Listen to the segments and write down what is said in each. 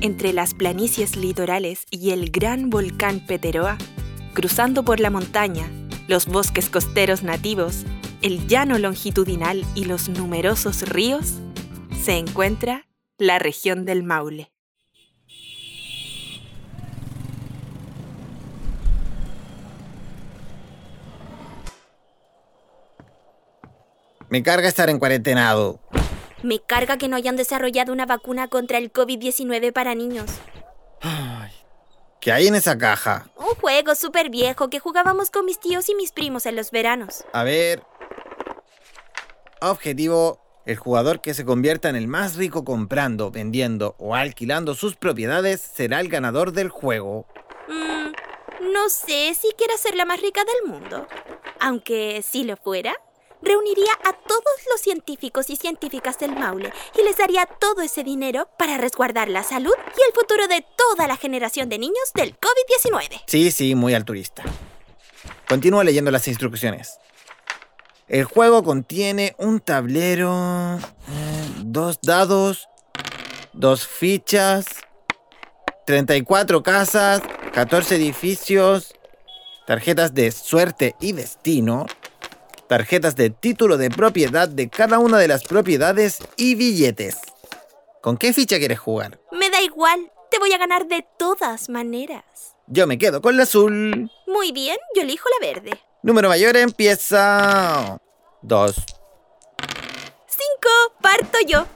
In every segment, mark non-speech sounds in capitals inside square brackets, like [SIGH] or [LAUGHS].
entre las planicies litorales y el gran volcán Peteroa, cruzando por la montaña, los bosques costeros nativos, el llano longitudinal y los numerosos ríos, se encuentra la región del Maule. Me carga estar en cuarentenado. Me carga que no hayan desarrollado una vacuna contra el COVID-19 para niños. Ay, ¿Qué hay en esa caja? Un juego súper viejo que jugábamos con mis tíos y mis primos en los veranos. A ver. Objetivo. El jugador que se convierta en el más rico comprando, vendiendo o alquilando sus propiedades será el ganador del juego. Mm, no sé si quiero ser la más rica del mundo. Aunque si lo fuera, reuniría a todos los científicos y científicas del Maule y les daría todo ese dinero para resguardar la salud y el futuro de toda la generación de niños del COVID-19. Sí, sí, muy altruista. Continúa leyendo las instrucciones. El juego contiene un tablero, eh, dos dados, dos fichas, 34 casas, 14 edificios, tarjetas de suerte y destino, tarjetas de título de propiedad de cada una de las propiedades y billetes. ¿Con qué ficha quieres jugar? Me da igual, te voy a ganar de todas maneras. Yo me quedo con la azul. Muy bien, yo elijo la verde. Número mayor empieza... Dos. Cinco, parto yo.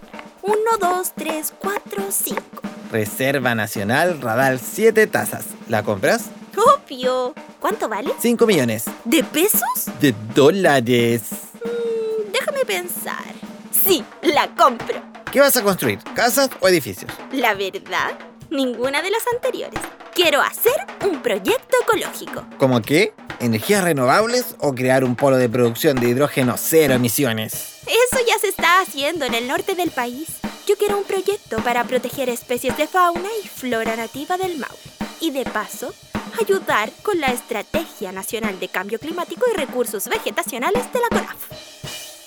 Uno, dos, tres, cuatro, cinco. Reserva Nacional Radal 7 tazas. ¿La compras? Obvio. ¿Cuánto vale? 5 millones. ¿De pesos? De dólares. Mm, déjame pensar. Sí, la compro. ¿Qué vas a construir? ¿Casas o edificios? La verdad, ninguna de las anteriores. Quiero hacer un proyecto ecológico. ¿Cómo qué? ¿Energías renovables o crear un polo de producción de hidrógeno cero emisiones? Eso ya se está haciendo en el norte del país. Yo quiero un proyecto para proteger especies de fauna y flora nativa del Maule. Y de paso, ayudar con la Estrategia Nacional de Cambio Climático y Recursos Vegetacionales de la CONAF.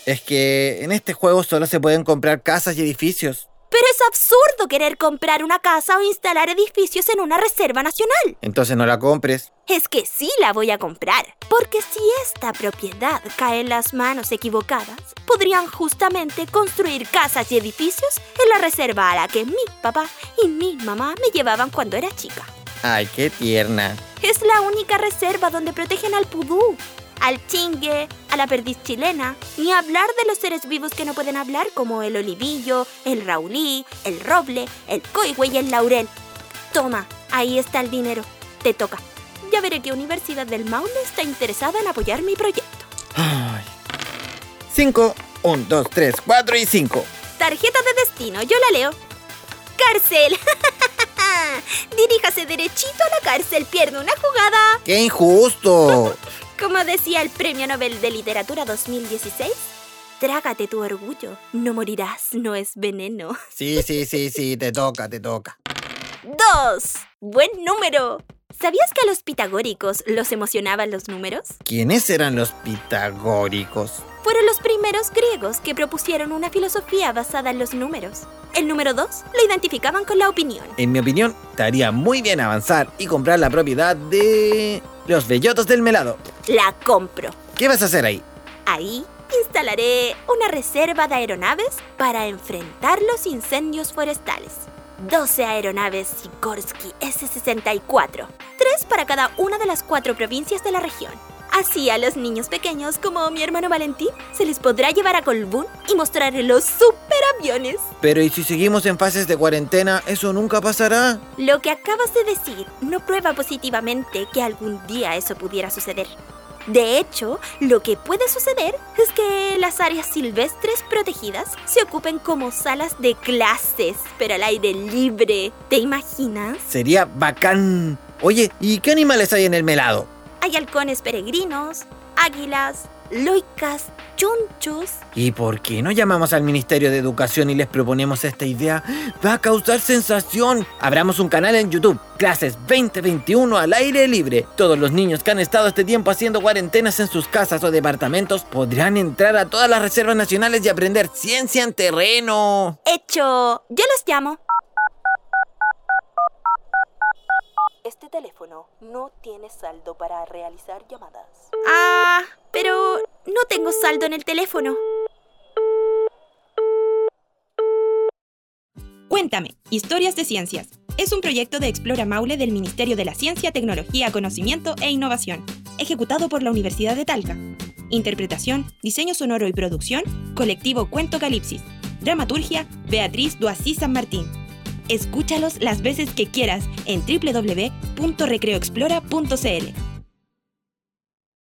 Es que en este juego solo se pueden comprar casas y edificios. Pero es absurdo querer comprar una casa o instalar edificios en una reserva nacional. Entonces no la compres. Es que sí la voy a comprar, porque si esta propiedad cae en las manos equivocadas, podrían justamente construir casas y edificios en la reserva a la que mi papá y mi mamá me llevaban cuando era chica. Ay, qué tierna. Es la única reserva donde protegen al pudú, al chingue, a la perdiz chilena, ni hablar de los seres vivos que no pueden hablar como el olivillo, el raulí, el roble, el coigüe y el laurel. Toma, ahí está el dinero. Te toca. Ya veré qué Universidad del Maule está interesada en apoyar mi proyecto. Ay. Cinco, un, dos, tres, cuatro y cinco. Tarjeta de destino, yo la leo. Cárcel. [LAUGHS] Diríjase derechito a la cárcel, pierde una jugada. ¡Qué injusto! [LAUGHS] Como decía el Premio Nobel de Literatura 2016, trágate tu orgullo, no morirás, no es veneno. Sí, sí, sí, sí, te toca, te toca. ¡Dos! ¡Buen número! ¿Sabías que a los pitagóricos los emocionaban los números? ¿Quiénes eran los pitagóricos? Fueron los primeros griegos que propusieron una filosofía basada en los números. El número 2 lo identificaban con la opinión. En mi opinión, te haría muy bien avanzar y comprar la propiedad de... Los bellotos del melado. La compro. ¿Qué vas a hacer ahí? Ahí instalaré una reserva de aeronaves para enfrentar los incendios forestales. 12 aeronaves Sikorsky S-64, tres para cada una de las cuatro provincias de la región. Así a los niños pequeños como mi hermano Valentín se les podrá llevar a Colbún y mostrarle los superaviones. Pero ¿y si seguimos en fases de cuarentena, eso nunca pasará? Lo que acabas de decir no prueba positivamente que algún día eso pudiera suceder. De hecho, lo que puede suceder es que las áreas silvestres protegidas se ocupen como salas de clases, pero al aire libre. ¿Te imaginas? Sería bacán. Oye, ¿y qué animales hay en el melado? Hay halcones peregrinos, águilas, loicas, chunchos. ¿Y por qué no llamamos al Ministerio de Educación y les proponemos esta idea? Va a causar sensación. Abramos un canal en YouTube, Clases 2021 al aire libre. Todos los niños que han estado este tiempo haciendo cuarentenas en sus casas o departamentos podrán entrar a todas las reservas nacionales y aprender ciencia en terreno. Hecho, yo los llamo. Este teléfono no tiene saldo para realizar llamadas. Ah, pero no tengo saldo en el teléfono. Cuéntame, Historias de Ciencias. Es un proyecto de Explora Maule del Ministerio de la Ciencia, Tecnología, Conocimiento e Innovación, ejecutado por la Universidad de Talca. Interpretación, diseño sonoro y producción, colectivo Cuento Calipsis. Dramaturgia, Beatriz Duasí San Martín. Escúchalos las veces que quieras en www.recreoexplora.cl.